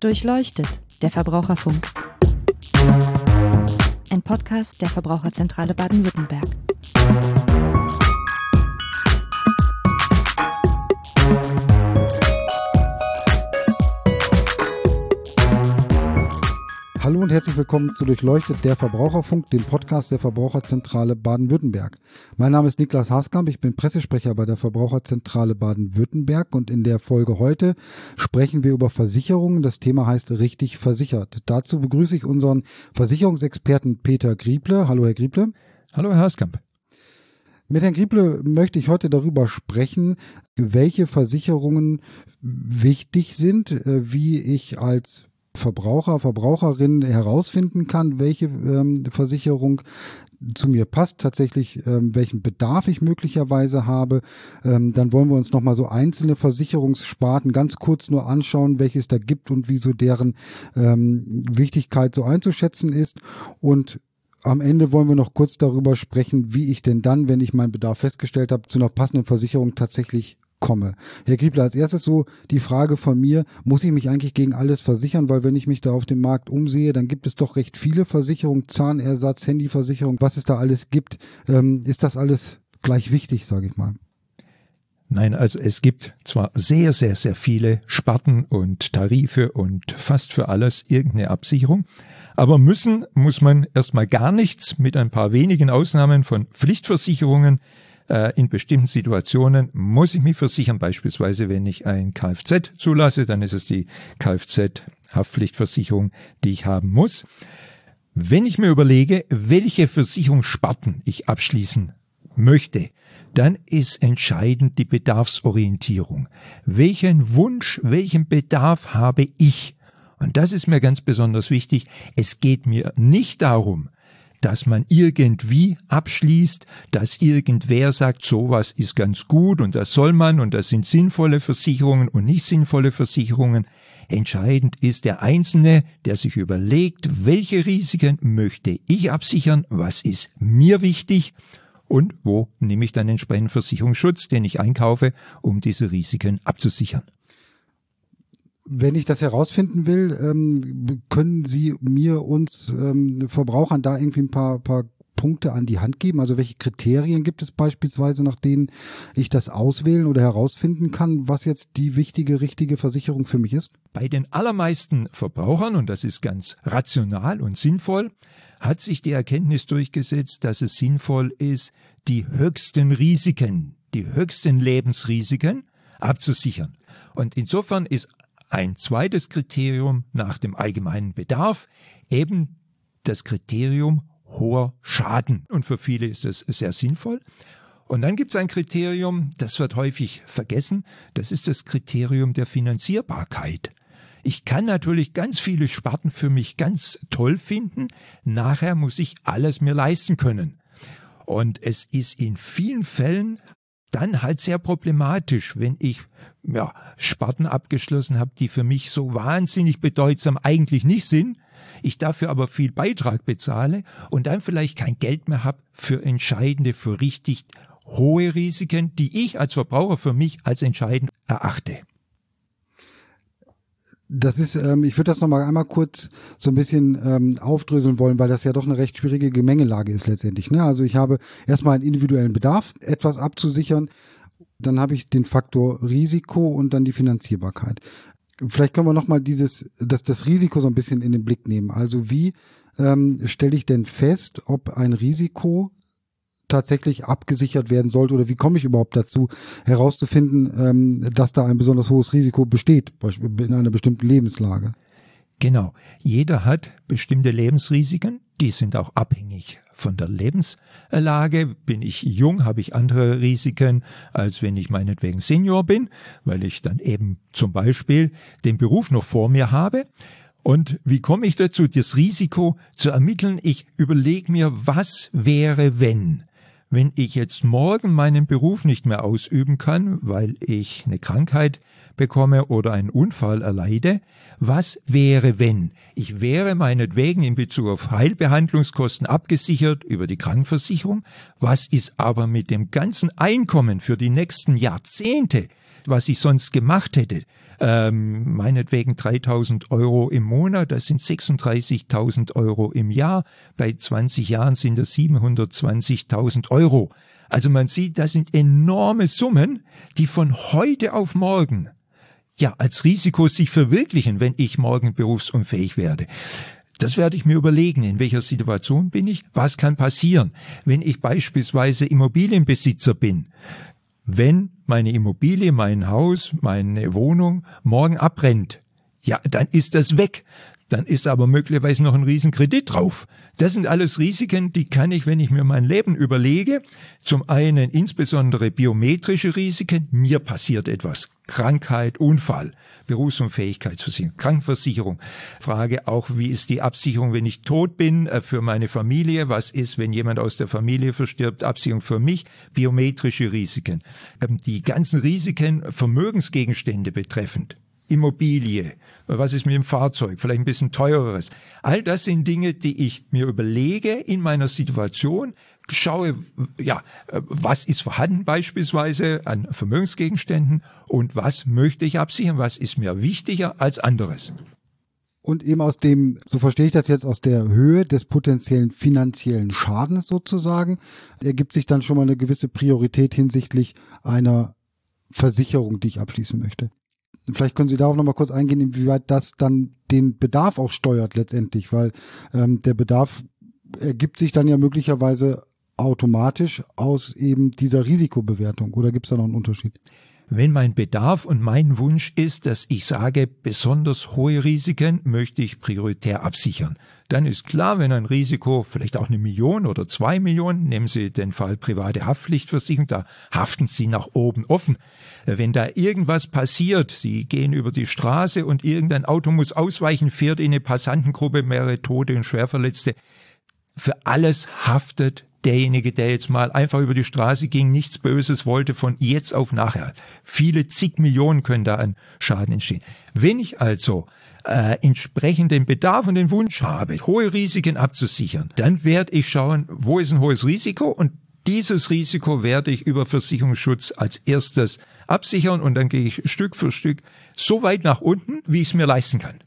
Durchleuchtet, der Verbraucherfunk. Ein Podcast der Verbraucherzentrale Baden-Württemberg. Hallo und herzlich willkommen zu Durchleuchtet der Verbraucherfunk, dem Podcast der Verbraucherzentrale Baden-Württemberg. Mein Name ist Niklas Haskamp, ich bin Pressesprecher bei der Verbraucherzentrale Baden-Württemberg und in der Folge heute sprechen wir über Versicherungen. Das Thema heißt richtig versichert. Dazu begrüße ich unseren Versicherungsexperten Peter Grieble. Hallo Herr Grieble. Hallo Herr Haskamp. Mit Herrn Grieble möchte ich heute darüber sprechen, welche Versicherungen wichtig sind, äh, wie ich als Verbraucher, Verbraucherin herausfinden kann, welche ähm, Versicherung zu mir passt, tatsächlich ähm, welchen Bedarf ich möglicherweise habe. Ähm, dann wollen wir uns nochmal so einzelne Versicherungssparten ganz kurz nur anschauen, welche es da gibt und wieso deren ähm, Wichtigkeit so einzuschätzen ist. Und am Ende wollen wir noch kurz darüber sprechen, wie ich denn dann, wenn ich meinen Bedarf festgestellt habe, zu einer passenden Versicherung tatsächlich komme. Herr Griebler, als erstes so die Frage von mir, muss ich mich eigentlich gegen alles versichern, weil wenn ich mich da auf dem Markt umsehe, dann gibt es doch recht viele Versicherungen, Zahnersatz, Handyversicherung, was es da alles gibt. Ähm, ist das alles gleich wichtig, sage ich mal? Nein, also es gibt zwar sehr, sehr, sehr viele Sparten und Tarife und fast für alles irgendeine Absicherung, aber müssen muss man erstmal gar nichts mit ein paar wenigen Ausnahmen von Pflichtversicherungen in bestimmten Situationen muss ich mich versichern, beispielsweise wenn ich ein Kfz zulasse, dann ist es die Kfz-Haftpflichtversicherung, die ich haben muss. Wenn ich mir überlege, welche Versicherungssparten ich abschließen möchte, dann ist entscheidend die Bedarfsorientierung. Welchen Wunsch, welchen Bedarf habe ich? Und das ist mir ganz besonders wichtig. Es geht mir nicht darum, dass man irgendwie abschließt, dass irgendwer sagt, sowas ist ganz gut und das soll man und das sind sinnvolle Versicherungen und nicht sinnvolle Versicherungen. Entscheidend ist der Einzelne, der sich überlegt, welche Risiken möchte ich absichern, was ist mir wichtig und wo nehme ich dann entsprechenden Versicherungsschutz, den ich einkaufe, um diese Risiken abzusichern. Wenn ich das herausfinden will, ähm, können Sie mir uns ähm, Verbrauchern da irgendwie ein paar, paar Punkte an die Hand geben? Also welche Kriterien gibt es beispielsweise, nach denen ich das auswählen oder herausfinden kann, was jetzt die wichtige, richtige Versicherung für mich ist? Bei den allermeisten Verbrauchern, und das ist ganz rational und sinnvoll, hat sich die Erkenntnis durchgesetzt, dass es sinnvoll ist, die höchsten Risiken, die höchsten Lebensrisiken abzusichern. Und insofern ist ein zweites Kriterium nach dem allgemeinen Bedarf, eben das Kriterium hoher Schaden. Und für viele ist es sehr sinnvoll. Und dann gibt es ein Kriterium, das wird häufig vergessen, das ist das Kriterium der Finanzierbarkeit. Ich kann natürlich ganz viele Sparten für mich ganz toll finden, nachher muss ich alles mir leisten können. Und es ist in vielen Fällen dann halt sehr problematisch, wenn ich ja, Sparten abgeschlossen habe, die für mich so wahnsinnig bedeutsam eigentlich nicht sind, ich dafür aber viel Beitrag bezahle und dann vielleicht kein Geld mehr habe für entscheidende, für richtig hohe Risiken, die ich als Verbraucher für mich als entscheidend erachte. Das ist, ähm, ich würde das nochmal einmal kurz so ein bisschen ähm, aufdröseln wollen, weil das ja doch eine recht schwierige Gemengelage ist letztendlich. Ne? Also ich habe erstmal einen individuellen Bedarf, etwas abzusichern. Dann habe ich den Faktor Risiko und dann die Finanzierbarkeit. Vielleicht können wir nochmal dieses, das, das Risiko so ein bisschen in den Blick nehmen. Also wie ähm, stelle ich denn fest, ob ein Risiko tatsächlich abgesichert werden sollte oder wie komme ich überhaupt dazu herauszufinden, ähm, dass da ein besonders hohes Risiko besteht in einer bestimmten Lebenslage? Genau. Jeder hat bestimmte Lebensrisiken, die sind auch abhängig von der Lebenslage. Bin ich jung, habe ich andere Risiken, als wenn ich meinetwegen Senior bin, weil ich dann eben zum Beispiel den Beruf noch vor mir habe. Und wie komme ich dazu, das Risiko zu ermitteln? Ich überlege mir, was wäre, wenn? Wenn ich jetzt morgen meinen Beruf nicht mehr ausüben kann, weil ich eine Krankheit bekomme oder einen Unfall erleide, was wäre, wenn? Ich wäre meinetwegen in Bezug auf Heilbehandlungskosten abgesichert über die Krankenversicherung. Was ist aber mit dem ganzen Einkommen für die nächsten Jahrzehnte, was ich sonst gemacht hätte? Ähm, meinetwegen 3000 Euro im Monat, das sind 36.000 Euro im Jahr. Bei 20 Jahren sind das 720.000 Euro. Also man sieht, das sind enorme Summen, die von heute auf morgen ja als Risiko sich verwirklichen, wenn ich morgen berufsunfähig werde. Das werde ich mir überlegen, in welcher Situation bin ich, was kann passieren, wenn ich beispielsweise Immobilienbesitzer bin. Wenn meine Immobilie, mein Haus, meine Wohnung morgen abbrennt, ja, dann ist das weg dann ist aber möglicherweise noch ein Riesenkredit drauf. Das sind alles Risiken, die kann ich, wenn ich mir mein Leben überlege, zum einen insbesondere biometrische Risiken, mir passiert etwas, Krankheit, Unfall, Berufsunfähigkeitsversicherung, Krankenversicherung. Frage auch, wie ist die Absicherung, wenn ich tot bin, äh, für meine Familie? Was ist, wenn jemand aus der Familie verstirbt? Absicherung für mich, biometrische Risiken. Ähm, die ganzen Risiken, Vermögensgegenstände betreffend. Immobilie, was ist mit dem Fahrzeug, vielleicht ein bisschen teureres. All das sind Dinge, die ich mir überlege in meiner Situation, schaue, ja, was ist vorhanden beispielsweise an Vermögensgegenständen und was möchte ich absichern, was ist mir wichtiger als anderes. Und eben aus dem, so verstehe ich das jetzt, aus der Höhe des potenziellen finanziellen Schadens sozusagen, ergibt sich dann schon mal eine gewisse Priorität hinsichtlich einer Versicherung, die ich abschließen möchte. Vielleicht können Sie darauf nochmal kurz eingehen, inwieweit das dann den Bedarf auch steuert letztendlich, weil ähm, der Bedarf ergibt sich dann ja möglicherweise automatisch aus eben dieser Risikobewertung. Oder gibt es da noch einen Unterschied? Wenn mein Bedarf und mein Wunsch ist, dass ich sage, besonders hohe Risiken möchte ich prioritär absichern, dann ist klar, wenn ein Risiko vielleicht auch eine Million oder zwei Millionen, nehmen Sie den Fall private Haftpflichtversicherung, da haften Sie nach oben offen. Wenn da irgendwas passiert, Sie gehen über die Straße und irgendein Auto muss ausweichen, fährt in eine Passantengruppe, mehrere Tote und Schwerverletzte, für alles haftet derjenige, der jetzt mal einfach über die Straße ging, nichts Böses wollte von jetzt auf nachher. Viele zig Millionen können da an Schaden entstehen. Wenn ich also äh, entsprechenden Bedarf und den Wunsch habe, hohe Risiken abzusichern, dann werde ich schauen, wo ist ein hohes Risiko und dieses Risiko werde ich über Versicherungsschutz als erstes absichern und dann gehe ich Stück für Stück so weit nach unten, wie ich es mir leisten kann.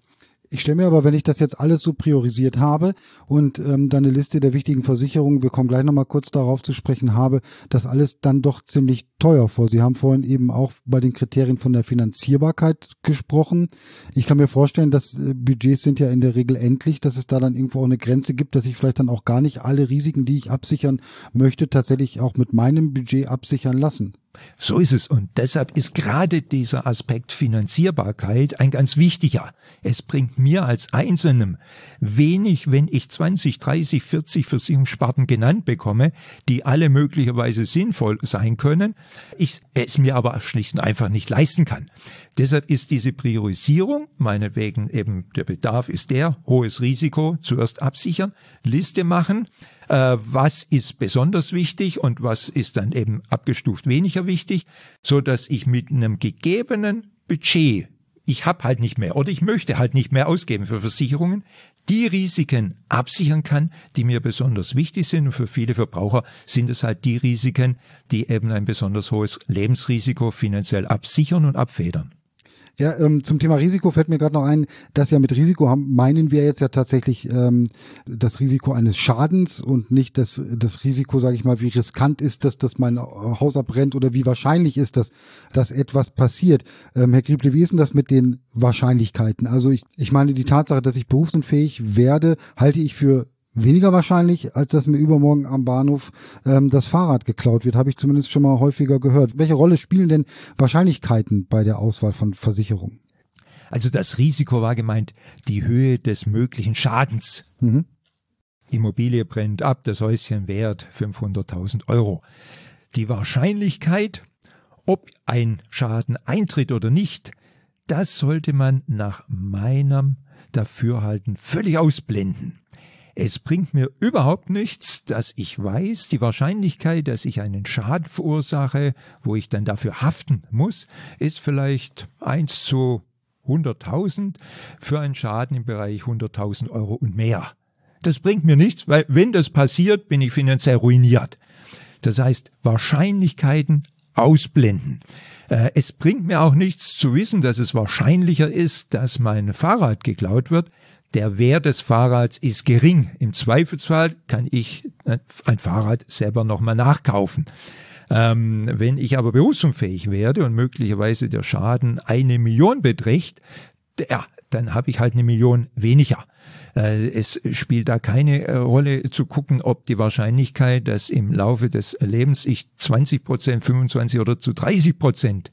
Ich stelle mir aber, wenn ich das jetzt alles so priorisiert habe und ähm, dann eine Liste der wichtigen Versicherungen, wir kommen gleich nochmal kurz darauf zu sprechen habe, das alles dann doch ziemlich teuer vor. Sie haben vorhin eben auch bei den Kriterien von der Finanzierbarkeit gesprochen. Ich kann mir vorstellen, dass äh, Budgets sind ja in der Regel endlich, dass es da dann irgendwo auch eine Grenze gibt, dass ich vielleicht dann auch gar nicht alle Risiken, die ich absichern möchte, tatsächlich auch mit meinem Budget absichern lassen. So ist es. Und deshalb ist gerade dieser Aspekt Finanzierbarkeit ein ganz wichtiger. Es bringt mir als Einzelnen wenig, wenn ich 20, 30, 40 Versicherungssparten genannt bekomme, die alle möglicherweise sinnvoll sein können, ich es mir aber schlicht und einfach nicht leisten kann. Deshalb ist diese Priorisierung, meinetwegen eben der Bedarf ist der, hohes Risiko, zuerst absichern, Liste machen, äh, was ist besonders wichtig und was ist dann eben abgestuft weniger wichtig, so dass ich mit einem gegebenen Budget ich habe halt nicht mehr oder ich möchte halt nicht mehr ausgeben für Versicherungen, die Risiken absichern kann, die mir besonders wichtig sind. Und für viele Verbraucher sind es halt die Risiken, die eben ein besonders hohes Lebensrisiko finanziell absichern und abfedern. Ja, ähm, zum Thema Risiko fällt mir gerade noch ein, dass ja mit Risiko haben, meinen wir jetzt ja tatsächlich ähm, das Risiko eines Schadens und nicht das, das Risiko, sage ich mal, wie riskant ist das, dass mein Haus abbrennt oder wie wahrscheinlich ist das, dass etwas passiert. Ähm, Herr Grieble, wie ist denn das mit den Wahrscheinlichkeiten? Also ich, ich meine, die Tatsache, dass ich berufsunfähig werde, halte ich für weniger wahrscheinlich, als dass mir übermorgen am Bahnhof ähm, das Fahrrad geklaut wird, habe ich zumindest schon mal häufiger gehört. Welche Rolle spielen denn Wahrscheinlichkeiten bei der Auswahl von Versicherungen? Also das Risiko war gemeint die Höhe des möglichen Schadens. Mhm. Immobilie brennt ab, das Häuschen wert 500.000 Euro. Die Wahrscheinlichkeit, ob ein Schaden eintritt oder nicht, das sollte man nach meinem Dafürhalten völlig ausblenden. Es bringt mir überhaupt nichts, dass ich weiß, die Wahrscheinlichkeit, dass ich einen Schaden verursache, wo ich dann dafür haften muss, ist vielleicht eins zu 100.000 für einen Schaden im Bereich 100.000 Euro und mehr. Das bringt mir nichts, weil wenn das passiert, bin ich finanziell ruiniert. Das heißt, Wahrscheinlichkeiten ausblenden. Äh, es bringt mir auch nichts zu wissen, dass es wahrscheinlicher ist, dass mein Fahrrad geklaut wird. Der Wert des Fahrrads ist gering. Im Zweifelsfall kann ich äh, ein Fahrrad selber nochmal nachkaufen. Ähm, wenn ich aber berufsunfähig werde und möglicherweise der Schaden eine Million beträgt, ja, dann habe ich halt eine Million weniger. Äh, es spielt da keine äh, Rolle zu gucken, ob die Wahrscheinlichkeit, dass im Laufe des Lebens ich 20 Prozent, 25 oder zu 30 Prozent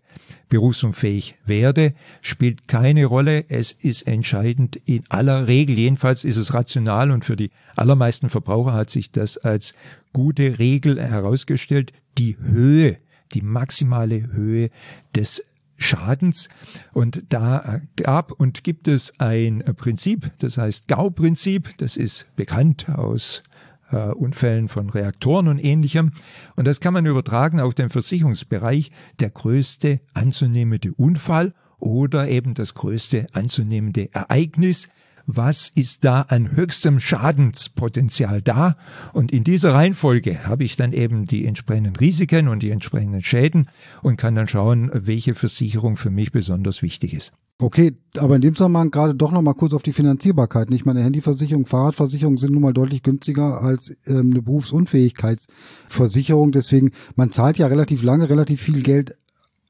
berufsunfähig werde, spielt keine Rolle. Es ist entscheidend in aller Regel. Jedenfalls ist es rational und für die allermeisten Verbraucher hat sich das als gute Regel herausgestellt. Die Höhe, die maximale Höhe des Schadens. Und da gab und gibt es ein Prinzip, das heißt GAU-Prinzip, das ist bekannt aus äh, Unfällen von Reaktoren und ähnlichem. Und das kann man übertragen auf den Versicherungsbereich. Der größte anzunehmende Unfall oder eben das größte anzunehmende Ereignis was ist da an höchstem Schadenspotenzial da? Und in dieser Reihenfolge habe ich dann eben die entsprechenden Risiken und die entsprechenden Schäden und kann dann schauen, welche Versicherung für mich besonders wichtig ist. Okay, aber in dem Zusammenhang gerade doch noch mal kurz auf die Finanzierbarkeit. Nicht meine Handyversicherung, Fahrradversicherung sind nun mal deutlich günstiger als ähm, eine Berufsunfähigkeitsversicherung. Deswegen, man zahlt ja relativ lange, relativ viel Geld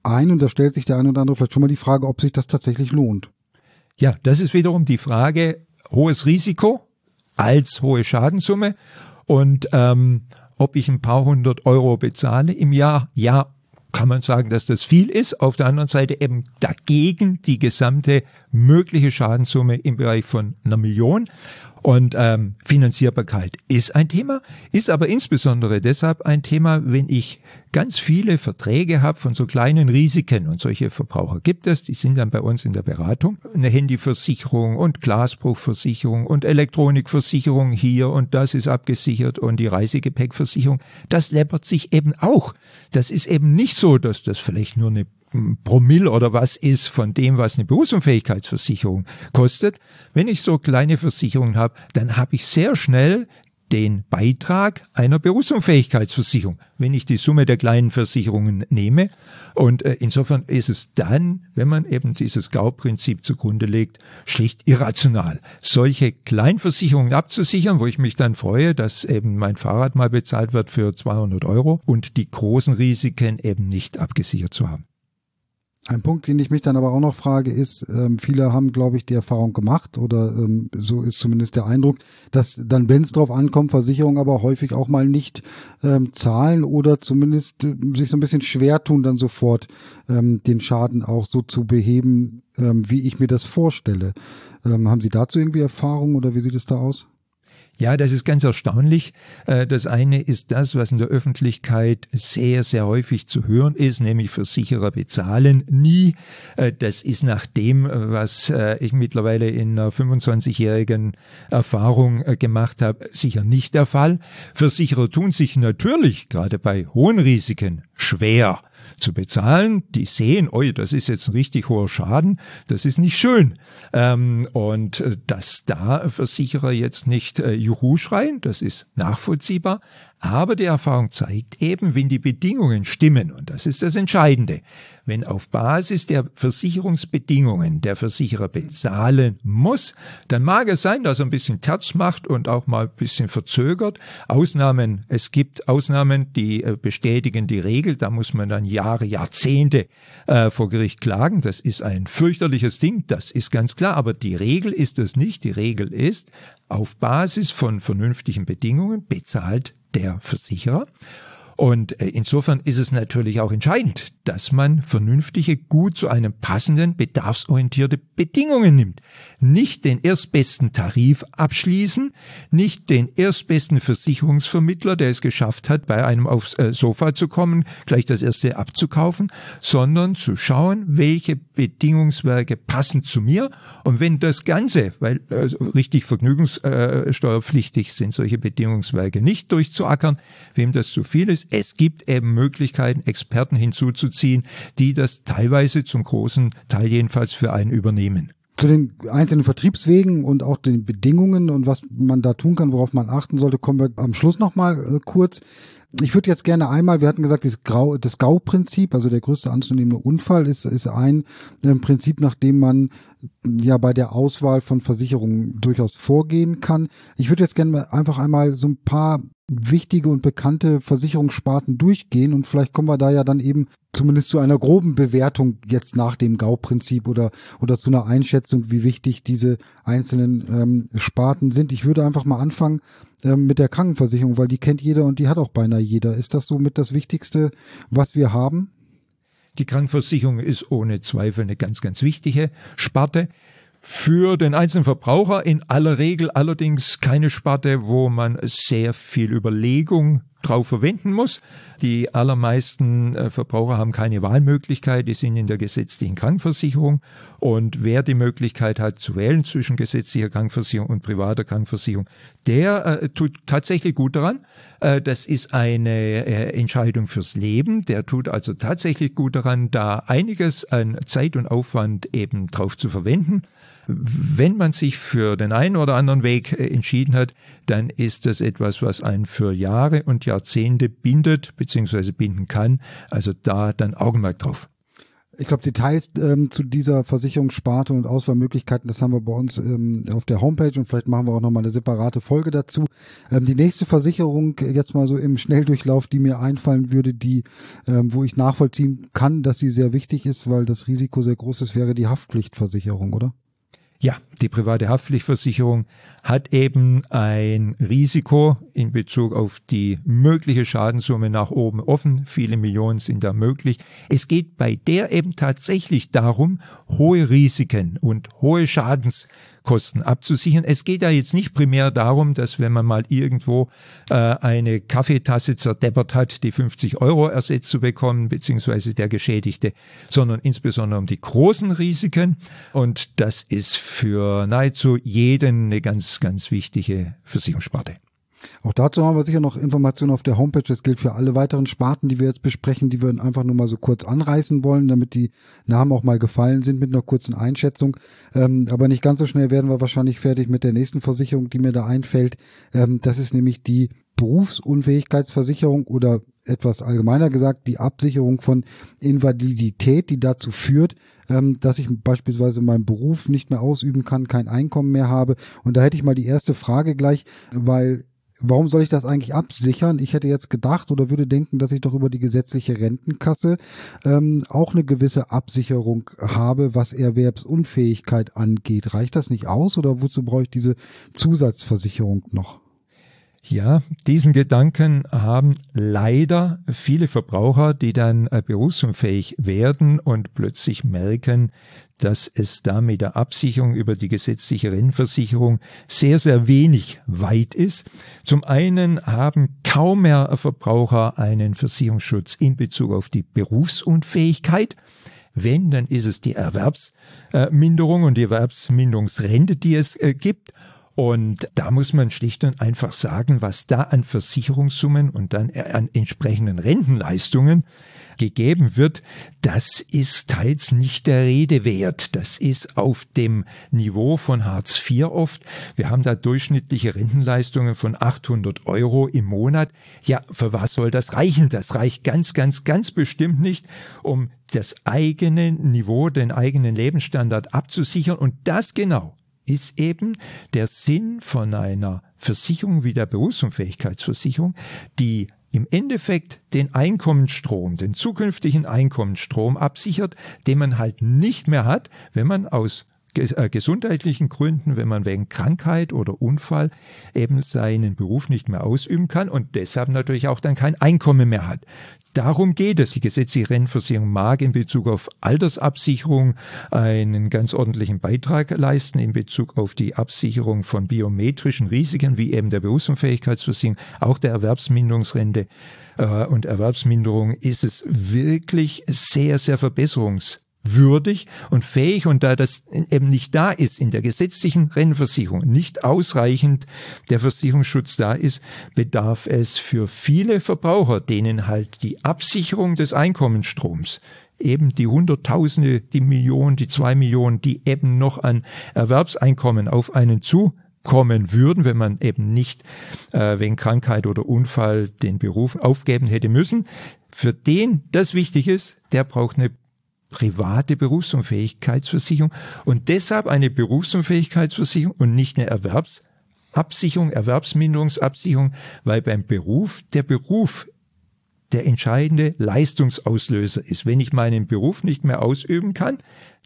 ein und da stellt sich der eine oder andere vielleicht schon mal die Frage, ob sich das tatsächlich lohnt. Ja, das ist wiederum die Frage, hohes Risiko als hohe Schadenssumme und ähm, ob ich ein paar hundert Euro bezahle im Jahr, ja, kann man sagen, dass das viel ist. Auf der anderen Seite eben dagegen die gesamte mögliche Schadenssumme im Bereich von einer Million. Und ähm, Finanzierbarkeit ist ein Thema, ist aber insbesondere deshalb ein Thema, wenn ich ganz viele Verträge habe von so kleinen Risiken und solche Verbraucher gibt es, die sind dann bei uns in der Beratung. Eine Handyversicherung und Glasbruchversicherung und Elektronikversicherung hier und das ist abgesichert und die Reisegepäckversicherung. Das läppert sich eben auch. Das ist eben nicht so, dass das vielleicht nur eine Promille oder was ist von dem, was eine Berufsunfähigkeitsversicherung kostet. Wenn ich so kleine Versicherungen habe, dann habe ich sehr schnell den Beitrag einer Berufsunfähigkeitsversicherung, wenn ich die Summe der kleinen Versicherungen nehme. Und äh, insofern ist es dann, wenn man eben dieses GAU-Prinzip zugrunde legt, schlicht irrational, solche Kleinversicherungen abzusichern, wo ich mich dann freue, dass eben mein Fahrrad mal bezahlt wird für 200 Euro und die großen Risiken eben nicht abgesichert zu haben. Ein Punkt, den ich mich dann aber auch noch frage, ist, ähm, viele haben, glaube ich, die Erfahrung gemacht oder ähm, so ist zumindest der Eindruck, dass dann, wenn es drauf ankommt, Versicherungen aber häufig auch mal nicht ähm, zahlen oder zumindest äh, sich so ein bisschen schwer tun, dann sofort ähm, den Schaden auch so zu beheben, ähm, wie ich mir das vorstelle. Ähm, haben Sie dazu irgendwie Erfahrung oder wie sieht es da aus? Ja, das ist ganz erstaunlich. Äh, das eine ist das, was in der Öffentlichkeit sehr, sehr häufig zu hören ist, nämlich Versicherer bezahlen nie. Äh, das ist nach dem, was äh, ich mittlerweile in einer 25-jährigen Erfahrung gemacht habe, sicher nicht der Fall. Versicherer tun sich natürlich gerade bei hohen Risiken schwer zu bezahlen. Die sehen, oh, das ist jetzt ein richtig hoher Schaden, das ist nicht schön. Ähm, und äh, dass da Versicherer jetzt nicht äh, Juhu schreien, das ist nachvollziehbar. Aber die Erfahrung zeigt eben, wenn die Bedingungen stimmen, und das ist das Entscheidende, wenn auf Basis der Versicherungsbedingungen der Versicherer bezahlen muss, dann mag es sein, dass er ein bisschen Terz macht und auch mal ein bisschen verzögert. Ausnahmen, es gibt Ausnahmen, die äh, bestätigen die Regel, da muss man dann Jahre, Jahrzehnte äh, vor Gericht klagen. Das ist ein fürchterliches Ding, das ist ganz klar, aber die Regel ist es nicht. Die Regel ist, auf Basis von vernünftigen Bedingungen bezahlt der Versicherer. Und äh, insofern ist es natürlich auch entscheidend, dass man vernünftige, gut zu einem passenden, bedarfsorientierte Bedingungen nimmt. Nicht den erstbesten Tarif abschließen, nicht den erstbesten Versicherungsvermittler, der es geschafft hat, bei einem aufs äh, Sofa zu kommen, gleich das erste abzukaufen, sondern zu schauen, welche Bedingungswerke passen zu mir. Und wenn das Ganze, weil also richtig vergnügungssteuerpflichtig sind solche Bedingungswerke nicht durchzuackern, wem das zu viel ist, es gibt eben Möglichkeiten, Experten hinzuzuziehen, die das teilweise zum großen Teil jedenfalls für einen übernehmen zu den einzelnen Vertriebswegen und auch den Bedingungen und was man da tun kann, worauf man achten sollte, kommen wir am Schluss nochmal äh, kurz. Ich würde jetzt gerne einmal, wir hatten gesagt, das, das GAU-Prinzip, also der größte anzunehmende Unfall, ist, ist ein äh, Prinzip, nach dem man ja bei der Auswahl von Versicherungen durchaus vorgehen kann. Ich würde jetzt gerne einfach einmal so ein paar wichtige und bekannte Versicherungssparten durchgehen und vielleicht kommen wir da ja dann eben zumindest zu einer groben Bewertung jetzt nach dem GAU-Prinzip oder, oder zu einer Einschätzung, wie wichtig diese einzelnen ähm, Sparten sind. Ich würde einfach mal anfangen ähm, mit der Krankenversicherung, weil die kennt jeder und die hat auch beinahe jeder. Ist das somit das Wichtigste, was wir haben? Die Krankenversicherung ist ohne Zweifel eine ganz, ganz wichtige Sparte. Für den einzelnen Verbraucher in aller Regel allerdings keine Sparte, wo man sehr viel Überlegung drauf verwenden muss. Die allermeisten äh, Verbraucher haben keine Wahlmöglichkeit, die sind in der gesetzlichen Krankenversicherung und wer die Möglichkeit hat zu wählen zwischen gesetzlicher Krankenversicherung und privater Krankenversicherung, der äh, tut tatsächlich gut daran. Äh, das ist eine äh, Entscheidung fürs Leben, der tut also tatsächlich gut daran, da einiges an Zeit und Aufwand eben drauf zu verwenden. Wenn man sich für den einen oder anderen Weg äh, entschieden hat, dann ist das etwas, was einen für Jahre und Jahrzehnte bindet bzw. binden kann. Also da dann Augenmerk drauf. Ich glaube, Details ähm, zu dieser Versicherungssparte und Auswahlmöglichkeiten, das haben wir bei uns ähm, auf der Homepage und vielleicht machen wir auch nochmal eine separate Folge dazu. Ähm, die nächste Versicherung, jetzt mal so im Schnelldurchlauf, die mir einfallen würde, die, ähm, wo ich nachvollziehen kann, dass sie sehr wichtig ist, weil das Risiko sehr groß ist, wäre die Haftpflichtversicherung, oder? Ja, die private Haftpflichtversicherung hat eben ein Risiko in Bezug auf die mögliche Schadenssumme nach oben offen. Viele Millionen sind da möglich. Es geht bei der eben tatsächlich darum, hohe Risiken und hohe Schadens Kosten abzusichern. Es geht ja jetzt nicht primär darum, dass wenn man mal irgendwo äh, eine Kaffeetasse zerdeppert hat, die 50 Euro ersetzt zu bekommen, beziehungsweise der Geschädigte, sondern insbesondere um die großen Risiken. Und das ist für nahezu jeden eine ganz, ganz wichtige Versicherungssparte. Auch dazu haben wir sicher noch Informationen auf der Homepage. Das gilt für alle weiteren Sparten, die wir jetzt besprechen, die wir einfach nur mal so kurz anreißen wollen, damit die Namen auch mal gefallen sind mit einer kurzen Einschätzung. Ähm, aber nicht ganz so schnell werden wir wahrscheinlich fertig mit der nächsten Versicherung, die mir da einfällt. Ähm, das ist nämlich die Berufsunfähigkeitsversicherung oder etwas allgemeiner gesagt die Absicherung von Invalidität, die dazu führt, ähm, dass ich beispielsweise meinen Beruf nicht mehr ausüben kann, kein Einkommen mehr habe. Und da hätte ich mal die erste Frage gleich, weil warum soll ich das eigentlich absichern? Ich hätte jetzt gedacht oder würde denken, dass ich doch über die gesetzliche Rentenkasse ähm, auch eine gewisse Absicherung habe, was Erwerbsunfähigkeit angeht. Reicht das nicht aus oder wozu brauche ich diese Zusatzversicherung noch? Ja, diesen Gedanken haben leider viele Verbraucher, die dann äh, berufsunfähig werden und plötzlich merken, dass es da mit der Absicherung über die gesetzliche Rentenversicherung sehr, sehr wenig weit ist. Zum einen haben kaum mehr Verbraucher einen Versicherungsschutz in Bezug auf die Berufsunfähigkeit. Wenn, dann ist es die Erwerbsminderung und die Erwerbsminderungsrente, die es äh, gibt. Und da muss man schlicht und einfach sagen, was da an Versicherungssummen und dann an entsprechenden Rentenleistungen gegeben wird, das ist teils nicht der Rede wert. Das ist auf dem Niveau von Hartz IV oft. Wir haben da durchschnittliche Rentenleistungen von 800 Euro im Monat. Ja, für was soll das reichen? Das reicht ganz, ganz, ganz bestimmt nicht, um das eigene Niveau, den eigenen Lebensstandard abzusichern. Und das genau ist eben der Sinn von einer Versicherung wie der Berufsunfähigkeitsversicherung, die im Endeffekt den Einkommensstrom, den zukünftigen Einkommensstrom absichert, den man halt nicht mehr hat, wenn man aus gesundheitlichen Gründen, wenn man wegen Krankheit oder Unfall eben seinen Beruf nicht mehr ausüben kann und deshalb natürlich auch dann kein Einkommen mehr hat. Darum geht es. Die gesetzliche Rentenversicherung mag in Bezug auf Altersabsicherung einen ganz ordentlichen Beitrag leisten, in Bezug auf die Absicherung von biometrischen Risiken, wie eben der Berufsunfähigkeitsversicherung, auch der Erwerbsminderungsrente äh, und Erwerbsminderung, ist es wirklich sehr, sehr verbesserungs würdig und fähig und da das eben nicht da ist in der gesetzlichen Rentenversicherung, nicht ausreichend der Versicherungsschutz da ist, bedarf es für viele Verbraucher, denen halt die Absicherung des Einkommensstroms eben die Hunderttausende, die Millionen, die zwei Millionen, die eben noch an Erwerbseinkommen auf einen zukommen würden, wenn man eben nicht äh, wegen Krankheit oder Unfall den Beruf aufgeben hätte müssen. Für den das wichtig ist, der braucht eine private Berufsunfähigkeitsversicherung und deshalb eine Berufsunfähigkeitsversicherung und nicht eine Erwerbsabsicherung, Erwerbsminderungsabsicherung, weil beim Beruf der Beruf der entscheidende Leistungsauslöser ist. Wenn ich meinen Beruf nicht mehr ausüben kann,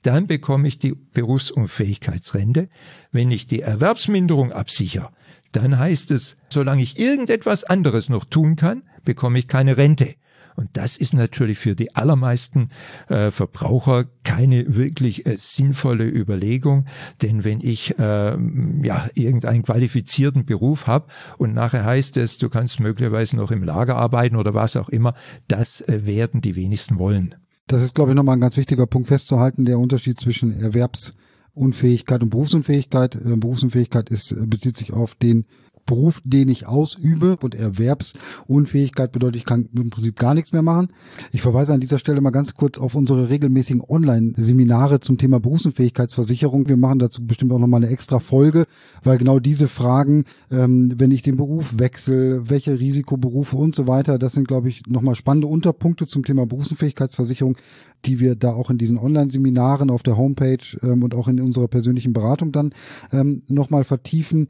dann bekomme ich die Berufsunfähigkeitsrente. Wenn ich die Erwerbsminderung absichere, dann heißt es, solange ich irgendetwas anderes noch tun kann, bekomme ich keine Rente. Und das ist natürlich für die allermeisten äh, Verbraucher keine wirklich äh, sinnvolle Überlegung, denn wenn ich äh, ja irgendeinen qualifizierten Beruf habe und nachher heißt es, du kannst möglicherweise noch im Lager arbeiten oder was auch immer, das äh, werden die wenigsten wollen. Das ist, glaube ich, nochmal ein ganz wichtiger Punkt festzuhalten, der Unterschied zwischen Erwerbsunfähigkeit und Berufsunfähigkeit. Äh, Berufsunfähigkeit ist, äh, bezieht sich auf den Beruf, den ich ausübe und Erwerbsunfähigkeit bedeutet, ich kann im Prinzip gar nichts mehr machen. Ich verweise an dieser Stelle mal ganz kurz auf unsere regelmäßigen Online-Seminare zum Thema Berufsunfähigkeitsversicherung. Wir machen dazu bestimmt auch nochmal eine extra Folge, weil genau diese Fragen, ähm, wenn ich den Beruf wechsle, welche Risikoberufe und so weiter, das sind, glaube ich, nochmal spannende Unterpunkte zum Thema Berufsunfähigkeitsversicherung, die wir da auch in diesen Online-Seminaren auf der Homepage ähm, und auch in unserer persönlichen Beratung dann ähm, nochmal vertiefen.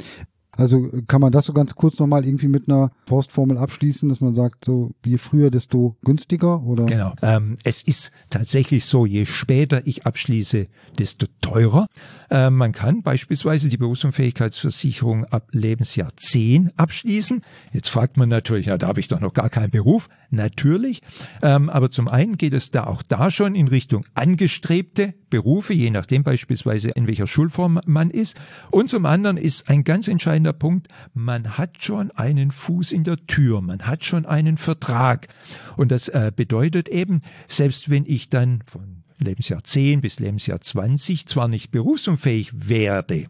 Also kann man das so ganz kurz nochmal irgendwie mit einer Faustformel abschließen, dass man sagt, so je früher, desto günstiger oder? Genau. Ähm, es ist tatsächlich so, je später ich abschließe, desto teurer. Äh, man kann beispielsweise die Berufsunfähigkeitsversicherung ab Lebensjahr 10 abschließen. Jetzt fragt man natürlich, ja, da habe ich doch noch gar keinen Beruf. Natürlich. Ähm, aber zum einen geht es da auch da schon in Richtung angestrebte Berufe, je nachdem beispielsweise in welcher Schulform man ist. Und zum anderen ist ein ganz entscheidender Punkt, man hat schon einen Fuß in der Tür, man hat schon einen Vertrag. Und das äh, bedeutet eben, selbst wenn ich dann von Lebensjahr 10 bis Lebensjahr 20 zwar nicht berufsunfähig werde,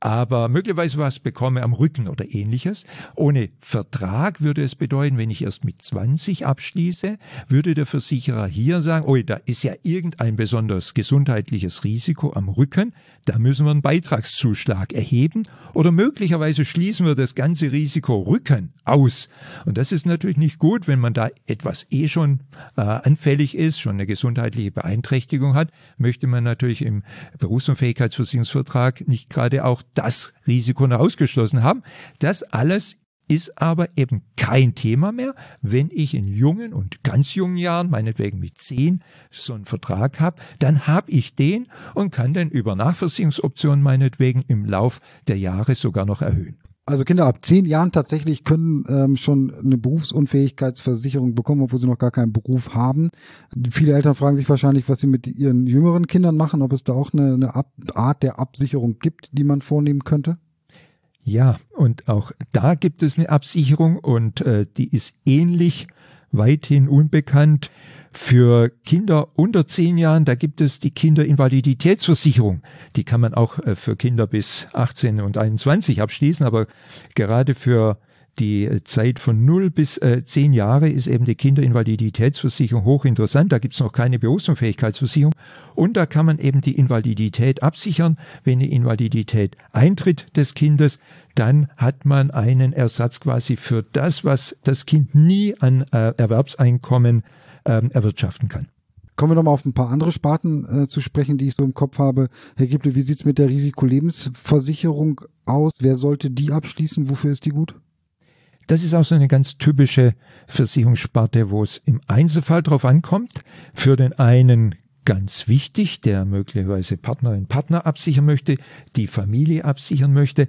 aber möglicherweise was bekomme am Rücken oder ähnliches. Ohne Vertrag würde es bedeuten, wenn ich erst mit 20 abschließe, würde der Versicherer hier sagen, oh, da ist ja irgendein besonders gesundheitliches Risiko am Rücken, da müssen wir einen Beitragszuschlag erheben oder möglicherweise schließen wir das ganze Risiko Rücken aus. Und das ist natürlich nicht gut, wenn man da etwas eh schon äh, anfällig ist, schon eine gesundheitliche Beeinträchtigung hat, möchte man natürlich im Berufsunfähigkeitsversicherungsvertrag nicht gerade auch das Risiko noch ausgeschlossen haben. Das alles ist aber eben kein Thema mehr, wenn ich in jungen und ganz jungen Jahren, meinetwegen mit zehn, so einen Vertrag habe, dann habe ich den und kann dann über Nachversicherungsoptionen meinetwegen im Lauf der Jahre sogar noch erhöhen. Also Kinder ab zehn Jahren tatsächlich können ähm, schon eine Berufsunfähigkeitsversicherung bekommen, obwohl sie noch gar keinen Beruf haben. Viele Eltern fragen sich wahrscheinlich, was sie mit ihren jüngeren Kindern machen, ob es da auch eine, eine Ab Art der Absicherung gibt, die man vornehmen könnte. Ja, und auch da gibt es eine Absicherung und äh, die ist ähnlich weithin unbekannt. Für Kinder unter zehn Jahren, da gibt es die Kinderinvaliditätsversicherung. Die kann man auch äh, für Kinder bis 18 und 21 abschließen, aber gerade für die Zeit von 0 bis äh, 10 Jahre ist eben die Kinderinvaliditätsversicherung hochinteressant. Da gibt es noch keine Berufsunfähigkeitsversicherung. Und da kann man eben die Invalidität absichern. Wenn die Invalidität eintritt des Kindes, dann hat man einen Ersatz quasi für das, was das Kind nie an äh, Erwerbseinkommen ähm, erwirtschaften kann. Kommen wir nochmal auf ein paar andere Sparten äh, zu sprechen, die ich so im Kopf habe. Herr Gible, wie sieht's mit der Risikolebensversicherung aus? Wer sollte die abschließen? Wofür ist die gut? Das ist auch so eine ganz typische Versicherungssparte, wo es im Einzelfall drauf ankommt. Für den einen ganz wichtig, der möglicherweise Partnerin, Partner absichern möchte, die Familie absichern möchte.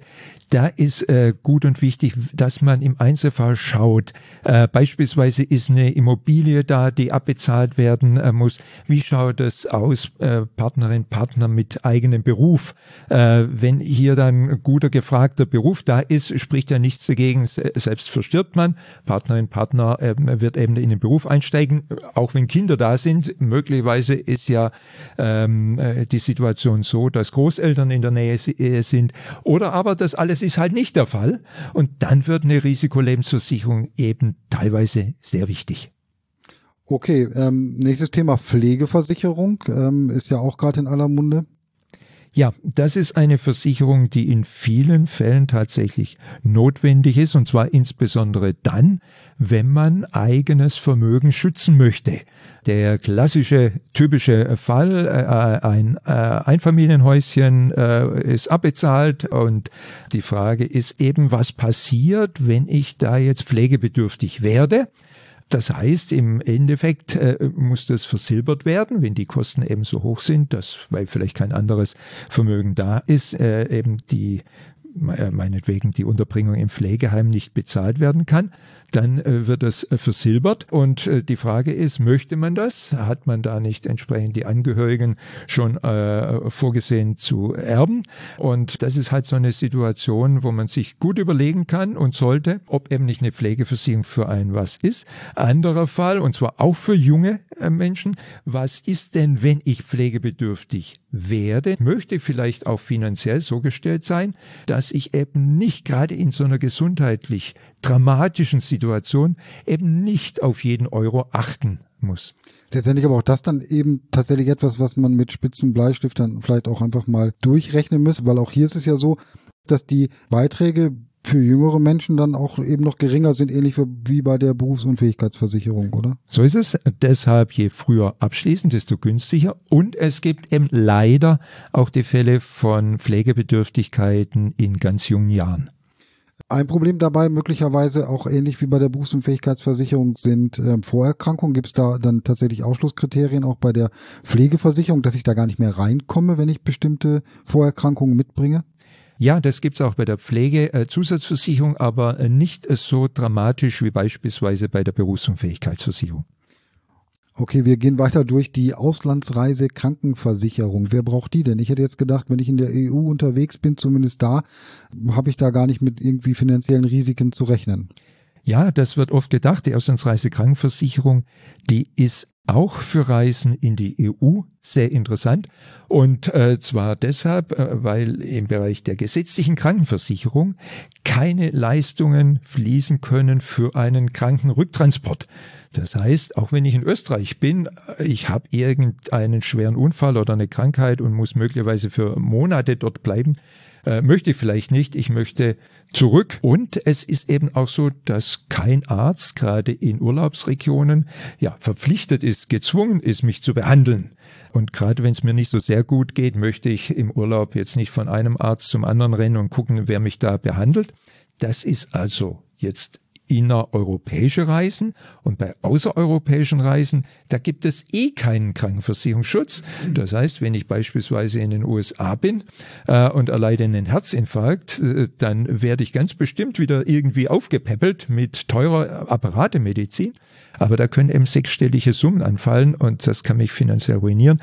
Da ist äh, gut und wichtig, dass man im Einzelfall schaut. Äh, beispielsweise ist eine Immobilie da, die abbezahlt werden äh, muss. Wie schaut es aus, äh, Partnerin, Partner mit eigenem Beruf? Äh, wenn hier dann guter, gefragter Beruf da ist, spricht ja nichts dagegen, selbst verstirbt man. Partnerin, Partner äh, wird eben in den Beruf einsteigen, auch wenn Kinder da sind. Möglicherweise ist ja ähm, äh, die Situation so, dass Großeltern in der Nähe äh, sind oder aber das alles ist halt nicht der Fall und dann wird eine Risikolebensversicherung eben teilweise sehr wichtig. Okay, ähm, nächstes Thema Pflegeversicherung ähm, ist ja auch gerade in aller Munde. Ja, das ist eine Versicherung, die in vielen Fällen tatsächlich notwendig ist, und zwar insbesondere dann, wenn man eigenes Vermögen schützen möchte. Der klassische, typische Fall, äh, ein äh, Einfamilienhäuschen äh, ist abbezahlt und die Frage ist eben, was passiert, wenn ich da jetzt pflegebedürftig werde? Das heißt, im Endeffekt äh, muss das versilbert werden, wenn die Kosten eben so hoch sind, dass, weil vielleicht kein anderes Vermögen da ist, äh, eben die äh, meinetwegen die Unterbringung im Pflegeheim nicht bezahlt werden kann dann äh, wird das äh, versilbert. Und äh, die Frage ist, möchte man das? Hat man da nicht entsprechend die Angehörigen schon äh, vorgesehen zu erben? Und das ist halt so eine Situation, wo man sich gut überlegen kann und sollte, ob eben nicht eine Pflegeversicherung für einen was ist. Anderer Fall, und zwar auch für junge äh, Menschen, was ist denn, wenn ich pflegebedürftig werde? Möchte vielleicht auch finanziell so gestellt sein, dass ich eben nicht gerade in so einer gesundheitlich dramatischen Situation eben nicht auf jeden Euro achten muss. Letztendlich aber auch das dann eben tatsächlich etwas, was man mit spitzen Bleistiftern vielleicht auch einfach mal durchrechnen muss, weil auch hier ist es ja so, dass die Beiträge für jüngere Menschen dann auch eben noch geringer sind, ähnlich wie bei der Berufsunfähigkeitsversicherung, oder? So ist es. Deshalb je früher abschließen, desto günstiger. Und es gibt eben leider auch die Fälle von Pflegebedürftigkeiten in ganz jungen Jahren. Ein Problem dabei, möglicherweise auch ähnlich wie bei der Berufsunfähigkeitsversicherung, sind ähm, Vorerkrankungen. Gibt es da dann tatsächlich Ausschlusskriterien auch bei der Pflegeversicherung, dass ich da gar nicht mehr reinkomme, wenn ich bestimmte Vorerkrankungen mitbringe? Ja, das gibt's auch bei der Pflegezusatzversicherung, aber äh, nicht so dramatisch wie beispielsweise bei der Berufsunfähigkeitsversicherung. Okay, wir gehen weiter durch die Auslandsreise Krankenversicherung. Wer braucht die denn? Ich hätte jetzt gedacht, wenn ich in der EU unterwegs bin, zumindest da, habe ich da gar nicht mit irgendwie finanziellen Risiken zu rechnen. Ja, das wird oft gedacht. Die Auslandsreise Krankenversicherung, die ist auch für Reisen in die EU sehr interessant. Und äh, zwar deshalb, äh, weil im Bereich der gesetzlichen Krankenversicherung keine Leistungen fließen können für einen Krankenrücktransport. Das heißt, auch wenn ich in Österreich bin, ich habe irgendeinen schweren Unfall oder eine Krankheit und muss möglicherweise für Monate dort bleiben, äh, möchte ich vielleicht nicht, ich möchte zurück. Und es ist eben auch so, dass kein Arzt gerade in Urlaubsregionen ja verpflichtet ist, gezwungen ist, mich zu behandeln. Und gerade wenn es mir nicht so sehr gut geht, möchte ich im Urlaub jetzt nicht von einem Arzt zum anderen rennen und gucken, wer mich da behandelt. Das ist also jetzt innereuropäische Reisen und bei außereuropäischen Reisen, da gibt es eh keinen Krankenversicherungsschutz. Das heißt, wenn ich beispielsweise in den USA bin äh, und erleide einen Herzinfarkt, äh, dann werde ich ganz bestimmt wieder irgendwie aufgepäppelt mit teurer Apparatemedizin. Aber da können eben sechsstellige Summen anfallen und das kann mich finanziell ruinieren.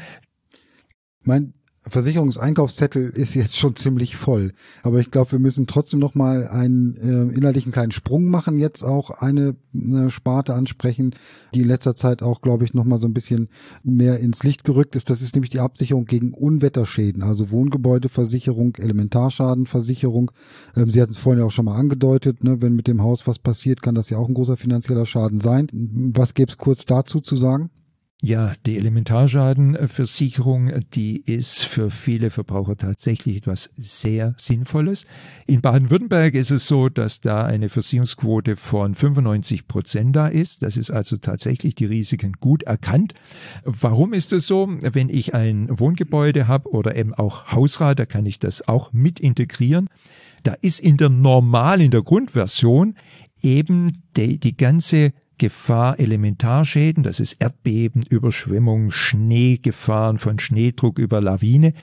Mein Versicherungseinkaufszettel ist jetzt schon ziemlich voll. Aber ich glaube, wir müssen trotzdem noch mal einen äh, innerlichen kleinen Sprung machen, jetzt auch eine, eine Sparte ansprechen, die in letzter Zeit auch, glaube ich, noch mal so ein bisschen mehr ins Licht gerückt ist. Das ist nämlich die Absicherung gegen Unwetterschäden, also Wohngebäudeversicherung, Elementarschadenversicherung. Ähm, Sie hatten es vorhin ja auch schon mal angedeutet, ne? wenn mit dem Haus was passiert, kann das ja auch ein großer finanzieller Schaden sein. Was gäbe es kurz dazu zu sagen? Ja, die Elementarschadenversicherung, die ist für viele Verbraucher tatsächlich etwas sehr Sinnvolles. In Baden-Württemberg ist es so, dass da eine Versicherungsquote von 95 Prozent da ist. Das ist also tatsächlich die Risiken gut erkannt. Warum ist das so? Wenn ich ein Wohngebäude habe oder eben auch Hausrat, da kann ich das auch mit integrieren. Da ist in der Normal, in der Grundversion eben die, die ganze Gefahr Elementarschäden, das ist Erdbeben, Überschwemmung, Schneegefahren von Schneedruck über Lawine,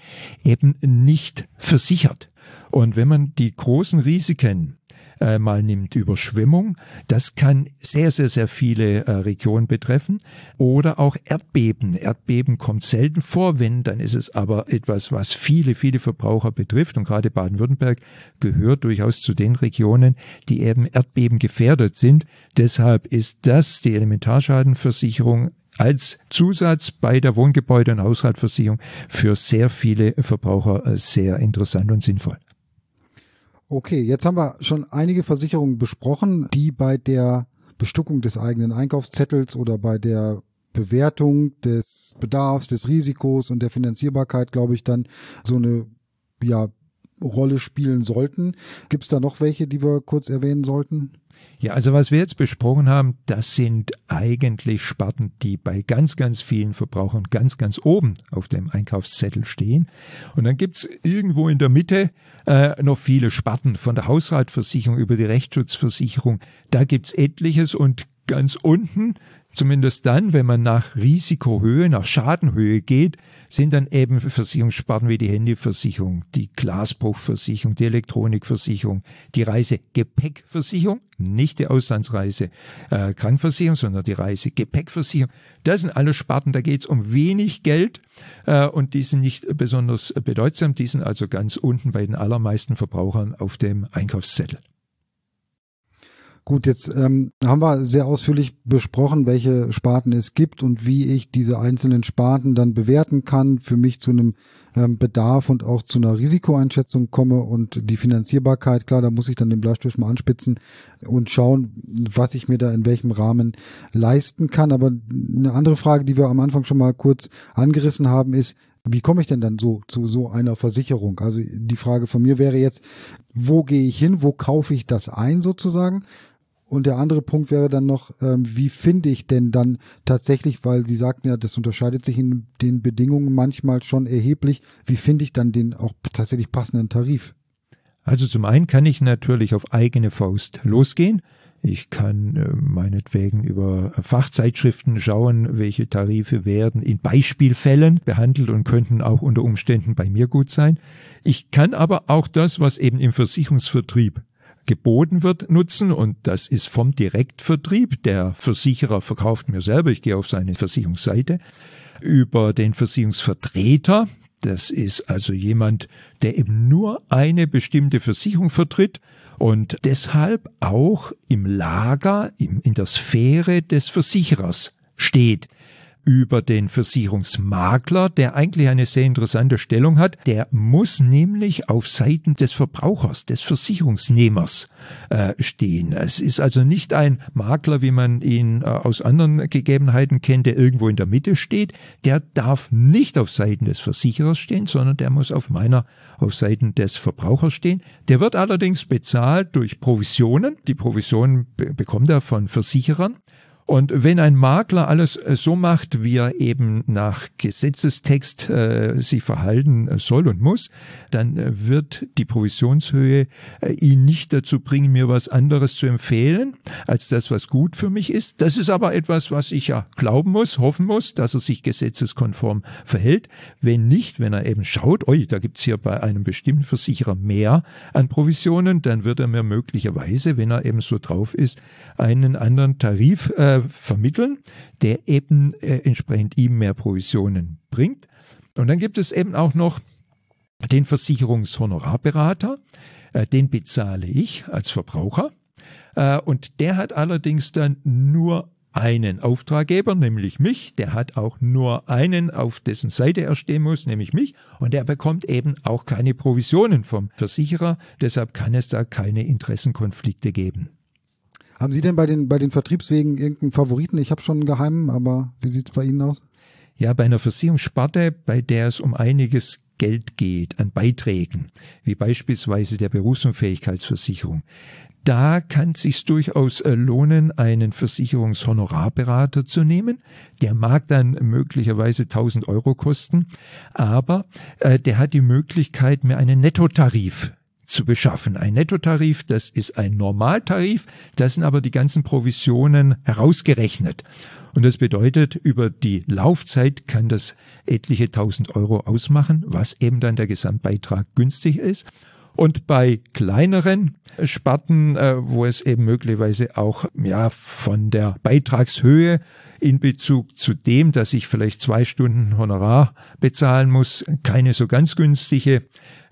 eben nicht versichert. Und wenn man die großen Risiken äh, mal nimmt, Überschwemmung. Das kann sehr, sehr, sehr viele äh, Regionen betreffen. Oder auch Erdbeben. Erdbeben kommt selten vor, wenn, dann ist es aber etwas, was viele, viele Verbraucher betrifft. Und gerade Baden-Württemberg gehört durchaus zu den Regionen, die eben Erdbeben gefährdet sind. Deshalb ist das die Elementarschadenversicherung als Zusatz bei der Wohngebäude- und Haushaltsversicherung für sehr viele Verbraucher äh, sehr interessant und sinnvoll. Okay, jetzt haben wir schon einige Versicherungen besprochen, die bei der Bestückung des eigenen Einkaufszettels oder bei der Bewertung des Bedarfs, des Risikos und der Finanzierbarkeit, glaube ich, dann so eine ja, Rolle spielen sollten. Gibt es da noch welche, die wir kurz erwähnen sollten? Ja, also was wir jetzt besprochen haben, das sind eigentlich Sparten, die bei ganz, ganz vielen Verbrauchern ganz, ganz oben auf dem Einkaufszettel stehen. Und dann gibt's irgendwo in der Mitte äh, noch viele Sparten, von der Haushaltsversicherung über die Rechtsschutzversicherung. Da gibt's etliches und ganz unten Zumindest dann, wenn man nach Risikohöhe, nach Schadenhöhe geht, sind dann eben Versicherungssparten wie die Handyversicherung, die Glasbruchversicherung, die Elektronikversicherung, die Reisegepäckversicherung, nicht die Auslandsreise äh, Krankversicherung, sondern die Reisegepäckversicherung. Das sind alle Sparten, da geht es um wenig Geld äh, und die sind nicht besonders bedeutsam, die sind also ganz unten bei den allermeisten Verbrauchern auf dem Einkaufszettel. Gut, jetzt ähm, haben wir sehr ausführlich besprochen, welche Sparten es gibt und wie ich diese einzelnen Sparten dann bewerten kann, für mich zu einem ähm, Bedarf und auch zu einer Risikoeinschätzung komme und die Finanzierbarkeit, klar, da muss ich dann den Bleistift mal anspitzen und schauen, was ich mir da in welchem Rahmen leisten kann. Aber eine andere Frage, die wir am Anfang schon mal kurz angerissen haben, ist, wie komme ich denn dann so zu so einer Versicherung? Also die Frage von mir wäre jetzt, wo gehe ich hin, wo kaufe ich das ein sozusagen? Und der andere Punkt wäre dann noch, ähm, wie finde ich denn dann tatsächlich, weil Sie sagten ja, das unterscheidet sich in den Bedingungen manchmal schon erheblich, wie finde ich dann den auch tatsächlich passenden Tarif? Also zum einen kann ich natürlich auf eigene Faust losgehen. Ich kann äh, meinetwegen über Fachzeitschriften schauen, welche Tarife werden in Beispielfällen behandelt und könnten auch unter Umständen bei mir gut sein. Ich kann aber auch das, was eben im Versicherungsvertrieb geboten wird, nutzen und das ist vom Direktvertrieb. Der Versicherer verkauft mir selber, ich gehe auf seine Versicherungsseite, über den Versicherungsvertreter. Das ist also jemand, der eben nur eine bestimmte Versicherung vertritt und deshalb auch im Lager, in der Sphäre des Versicherers steht über den Versicherungsmakler, der eigentlich eine sehr interessante Stellung hat. Der muss nämlich auf Seiten des Verbrauchers, des Versicherungsnehmers äh, stehen. Es ist also nicht ein Makler, wie man ihn äh, aus anderen Gegebenheiten kennt, der irgendwo in der Mitte steht. Der darf nicht auf Seiten des Versicherers stehen, sondern der muss auf meiner, auf Seiten des Verbrauchers stehen. Der wird allerdings bezahlt durch Provisionen. Die Provisionen bekommt er von Versicherern. Und wenn ein Makler alles äh, so macht, wie er eben nach Gesetzestext äh, sich verhalten äh, soll und muss, dann äh, wird die Provisionshöhe äh, ihn nicht dazu bringen, mir was anderes zu empfehlen, als das, was gut für mich ist. Das ist aber etwas, was ich ja glauben muss, hoffen muss, dass er sich gesetzeskonform verhält. Wenn nicht, wenn er eben schaut, oi, da gibt's hier bei einem bestimmten Versicherer mehr an Provisionen, dann wird er mir möglicherweise, wenn er eben so drauf ist, einen anderen Tarif äh, vermitteln, der eben äh, entsprechend ihm mehr Provisionen bringt. Und dann gibt es eben auch noch den Versicherungshonorarberater, äh, den bezahle ich als Verbraucher. Äh, und der hat allerdings dann nur einen Auftraggeber, nämlich mich, der hat auch nur einen, auf dessen Seite er stehen muss, nämlich mich, und der bekommt eben auch keine Provisionen vom Versicherer, deshalb kann es da keine Interessenkonflikte geben. Haben Sie denn bei den, bei den Vertriebswegen irgendeinen Favoriten? Ich habe schon einen geheimen, aber wie sieht's bei Ihnen aus? Ja, bei einer Versicherungssparte, bei der es um einiges Geld geht an Beiträgen, wie beispielsweise der Berufsunfähigkeitsversicherung. Da kann es sich durchaus äh, lohnen, einen Versicherungshonorarberater zu nehmen. Der mag dann möglicherweise 1000 Euro kosten, aber äh, der hat die Möglichkeit, mir einen Nettotarif zu beschaffen. Ein Nettotarif, das ist ein Normaltarif, das sind aber die ganzen Provisionen herausgerechnet. Und das bedeutet, über die Laufzeit kann das etliche tausend Euro ausmachen, was eben dann der Gesamtbeitrag günstig ist. Und bei kleineren Sparten, äh, wo es eben möglicherweise auch ja von der Beitragshöhe in Bezug zu dem, dass ich vielleicht zwei Stunden Honorar bezahlen muss, keine so ganz günstige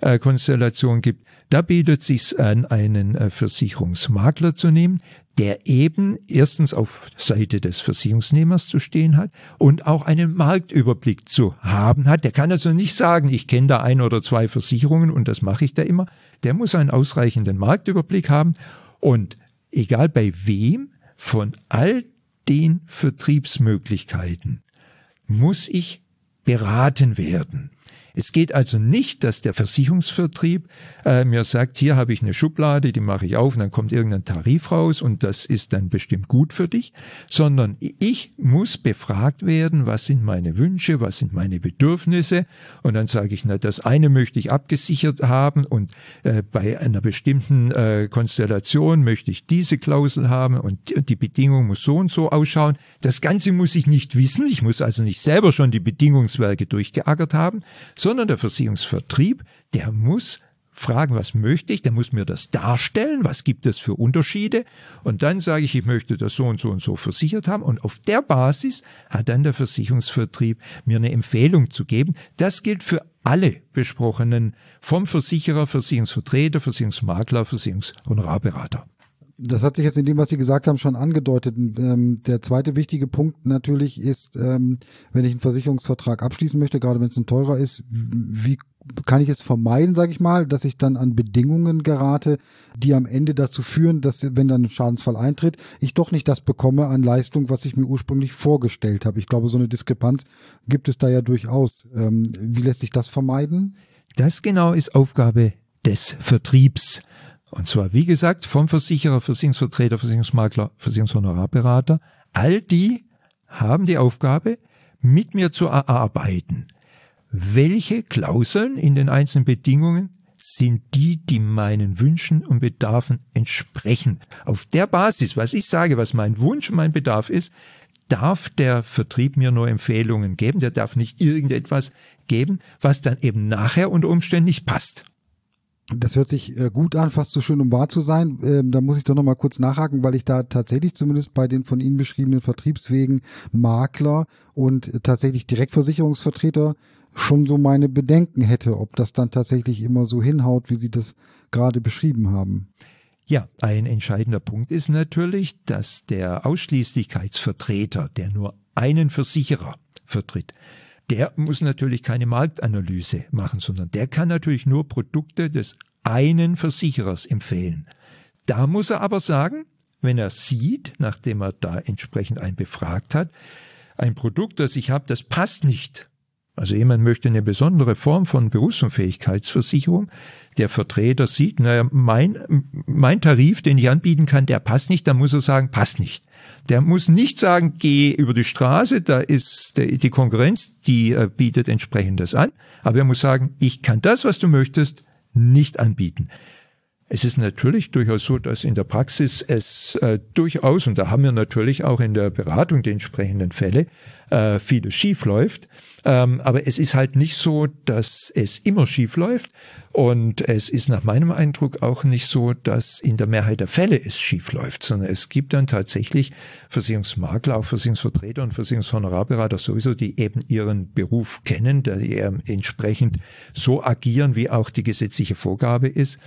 äh, Konstellation gibt, da bietet sich an, einen äh, Versicherungsmakler zu nehmen, der eben erstens auf Seite des Versicherungsnehmers zu stehen hat und auch einen Marktüberblick zu haben hat. Der kann also nicht sagen, ich kenne da ein oder zwei Versicherungen und das mache ich da immer. Der muss einen ausreichenden Marktüberblick haben und egal bei wem von all den Vertriebsmöglichkeiten muss ich beraten werden. Es geht also nicht, dass der Versicherungsvertrieb äh, mir sagt, hier habe ich eine Schublade, die mache ich auf und dann kommt irgendein Tarif raus und das ist dann bestimmt gut für dich, sondern ich muss befragt werden, was sind meine Wünsche, was sind meine Bedürfnisse und dann sage ich, na, das eine möchte ich abgesichert haben und äh, bei einer bestimmten äh, Konstellation möchte ich diese Klausel haben und die Bedingung muss so und so ausschauen. Das Ganze muss ich nicht wissen, ich muss also nicht selber schon die Bedingungswerke durchgeackert haben, sondern der Versicherungsvertrieb, der muss fragen, was möchte ich, der muss mir das darstellen, was gibt es für Unterschiede. Und dann sage ich, ich möchte das so und so und so versichert haben. Und auf der Basis hat dann der Versicherungsvertrieb mir eine Empfehlung zu geben. Das gilt für alle besprochenen vom Versicherer, Versicherungsvertreter, Versicherungsmakler, Versicherungshonorarberater das hat sich jetzt in dem, was Sie gesagt haben, schon angedeutet. Ähm, der zweite wichtige Punkt natürlich ist, ähm, wenn ich einen Versicherungsvertrag abschließen möchte, gerade wenn es ein teurer ist, wie kann ich es vermeiden, sage ich mal, dass ich dann an Bedingungen gerate, die am Ende dazu führen, dass, wenn dann ein Schadensfall eintritt, ich doch nicht das bekomme an Leistung, was ich mir ursprünglich vorgestellt habe. Ich glaube, so eine Diskrepanz gibt es da ja durchaus. Ähm, wie lässt sich das vermeiden? Das genau ist Aufgabe des Vertriebs. Und zwar, wie gesagt, vom Versicherer, Versicherungsvertreter, Versicherungsmakler, Versicherungshonorarberater. All die haben die Aufgabe, mit mir zu erarbeiten, welche Klauseln in den einzelnen Bedingungen sind die, die meinen Wünschen und Bedarfen entsprechen. Auf der Basis, was ich sage, was mein Wunsch und mein Bedarf ist, darf der Vertrieb mir nur Empfehlungen geben. Der darf nicht irgendetwas geben, was dann eben nachher unter Umständen nicht passt. Das hört sich äh, gut an, fast so schön, um wahr zu sein. Ähm, da muss ich doch noch mal kurz nachhaken, weil ich da tatsächlich zumindest bei den von Ihnen beschriebenen Vertriebswegen Makler und tatsächlich Direktversicherungsvertreter schon so meine Bedenken hätte, ob das dann tatsächlich immer so hinhaut, wie Sie das gerade beschrieben haben. Ja, ein entscheidender Punkt ist natürlich, dass der Ausschließlichkeitsvertreter, der nur einen Versicherer vertritt, der muss natürlich keine Marktanalyse machen, sondern der kann natürlich nur Produkte des einen Versicherers empfehlen. Da muss er aber sagen, wenn er sieht, nachdem er da entsprechend einen befragt hat, ein Produkt, das ich habe, das passt nicht also jemand möchte eine besondere Form von Berufsunfähigkeitsversicherung. Der Vertreter sieht, naja, mein, mein Tarif, den ich anbieten kann, der passt nicht, dann muss er sagen, passt nicht. Der muss nicht sagen, geh über die Straße, da ist die Konkurrenz, die äh, bietet entsprechendes an. Aber er muss sagen, ich kann das, was du möchtest, nicht anbieten. Es ist natürlich durchaus so, dass in der Praxis es äh, durchaus, und da haben wir natürlich auch in der Beratung die entsprechenden Fälle, äh, vieles schief läuft. Ähm, aber es ist halt nicht so, dass es immer schief läuft. Und es ist nach meinem Eindruck auch nicht so, dass in der Mehrheit der Fälle es schief läuft, sondern es gibt dann tatsächlich Versicherungsmakler, auch Versicherungsvertreter und Versicherungshonorarberater sowieso, die eben ihren Beruf kennen, die entsprechend so agieren, wie auch die gesetzliche Vorgabe ist.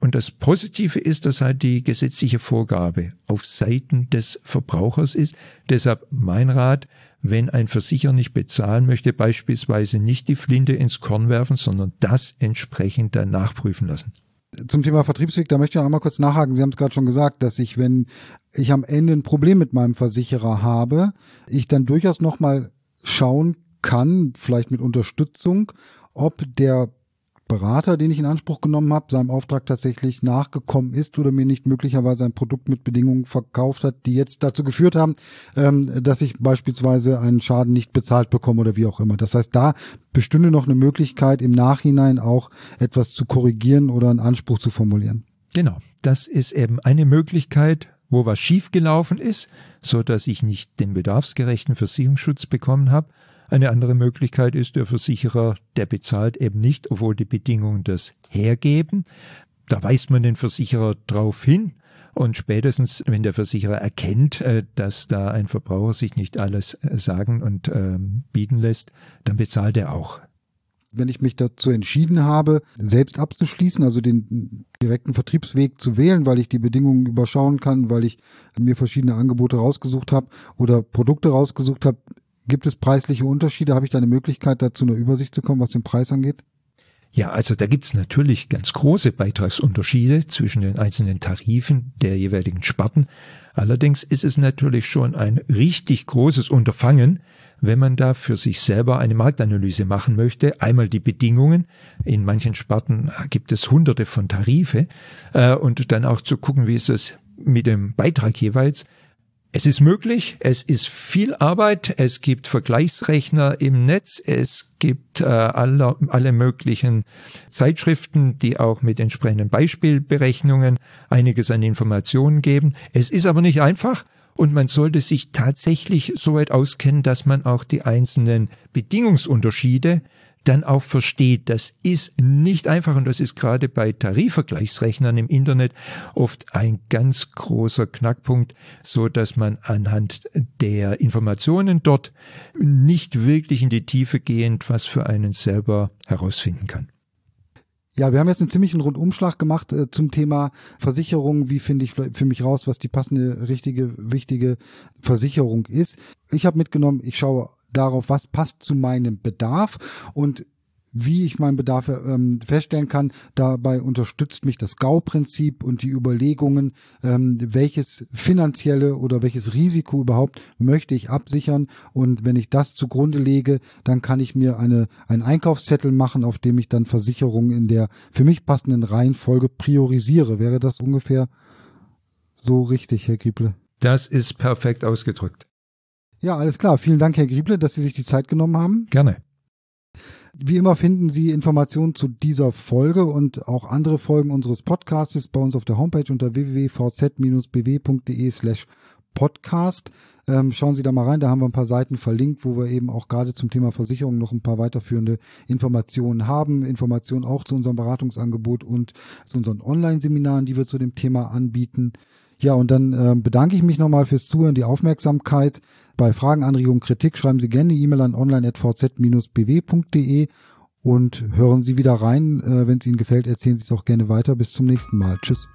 Und das Positive ist, dass halt die gesetzliche Vorgabe auf Seiten des Verbrauchers ist. Deshalb mein Rat, wenn ein Versicherer nicht bezahlen möchte, beispielsweise nicht die Flinte ins Korn werfen, sondern das entsprechend dann nachprüfen lassen. Zum Thema Vertriebsweg, da möchte ich einmal kurz nachhaken. Sie haben es gerade schon gesagt, dass ich, wenn ich am Ende ein Problem mit meinem Versicherer habe, ich dann durchaus nochmal schauen kann, vielleicht mit Unterstützung, ob der Berater, den ich in Anspruch genommen habe, seinem Auftrag tatsächlich nachgekommen ist oder mir nicht möglicherweise ein Produkt mit Bedingungen verkauft hat, die jetzt dazu geführt haben, ähm, dass ich beispielsweise einen Schaden nicht bezahlt bekomme oder wie auch immer. Das heißt, da bestünde noch eine Möglichkeit, im Nachhinein auch etwas zu korrigieren oder einen Anspruch zu formulieren. Genau, das ist eben eine Möglichkeit, wo was schiefgelaufen ist, so dass ich nicht den bedarfsgerechten Versicherungsschutz bekommen habe. Eine andere Möglichkeit ist, der Versicherer, der bezahlt eben nicht, obwohl die Bedingungen das hergeben. Da weist man den Versicherer drauf hin. Und spätestens, wenn der Versicherer erkennt, äh, dass da ein Verbraucher sich nicht alles äh, sagen und ähm, bieten lässt, dann bezahlt er auch wenn ich mich dazu entschieden habe, selbst abzuschließen, also den direkten Vertriebsweg zu wählen, weil ich die Bedingungen überschauen kann, weil ich mir verschiedene Angebote rausgesucht habe oder Produkte rausgesucht habe, gibt es preisliche Unterschiede? Habe ich da eine Möglichkeit, dazu eine Übersicht zu kommen, was den Preis angeht? Ja, also da gibt's natürlich ganz große Beitragsunterschiede zwischen den einzelnen Tarifen der jeweiligen Sparten. Allerdings ist es natürlich schon ein richtig großes Unterfangen, wenn man da für sich selber eine Marktanalyse machen möchte. Einmal die Bedingungen. In manchen Sparten gibt es hunderte von Tarife. Äh, und dann auch zu gucken, wie ist es mit dem Beitrag jeweils. Es ist möglich, es ist viel Arbeit, es gibt Vergleichsrechner im Netz, es gibt äh, alle, alle möglichen Zeitschriften, die auch mit entsprechenden Beispielberechnungen einiges an Informationen geben. Es ist aber nicht einfach und man sollte sich tatsächlich so weit auskennen, dass man auch die einzelnen Bedingungsunterschiede dann auch versteht. Das ist nicht einfach und das ist gerade bei Tarifvergleichsrechnern im Internet oft ein ganz großer Knackpunkt, so dass man anhand der Informationen dort nicht wirklich in die Tiefe gehend was für einen selber herausfinden kann. Ja, wir haben jetzt einen ziemlichen Rundumschlag gemacht äh, zum Thema Versicherung. Wie finde ich für mich raus, was die passende, richtige, wichtige Versicherung ist? Ich habe mitgenommen, ich schaue darauf, was passt zu meinem Bedarf und wie ich meinen Bedarf ähm, feststellen kann. Dabei unterstützt mich das GAU-Prinzip und die Überlegungen, ähm, welches finanzielle oder welches Risiko überhaupt möchte ich absichern. Und wenn ich das zugrunde lege, dann kann ich mir eine, einen Einkaufszettel machen, auf dem ich dann Versicherungen in der für mich passenden Reihenfolge priorisiere. Wäre das ungefähr so richtig, Herr Grieble? Das ist perfekt ausgedrückt. Ja, alles klar. Vielen Dank, Herr Grieble, dass Sie sich die Zeit genommen haben. Gerne. Wie immer finden Sie Informationen zu dieser Folge und auch andere Folgen unseres Podcasts bei uns auf der Homepage unter www.vz-bw.de slash podcast. Ähm, schauen Sie da mal rein, da haben wir ein paar Seiten verlinkt, wo wir eben auch gerade zum Thema Versicherung noch ein paar weiterführende Informationen haben. Informationen auch zu unserem Beratungsangebot und zu unseren Online-Seminaren, die wir zu dem Thema anbieten. Ja, und dann äh, bedanke ich mich nochmal fürs Zuhören, die Aufmerksamkeit. Bei Fragen, Anregungen, Kritik schreiben Sie gerne E-Mail an online.vz-bw.de und hören Sie wieder rein. Äh, wenn es Ihnen gefällt, erzählen Sie es auch gerne weiter. Bis zum nächsten Mal. Tschüss.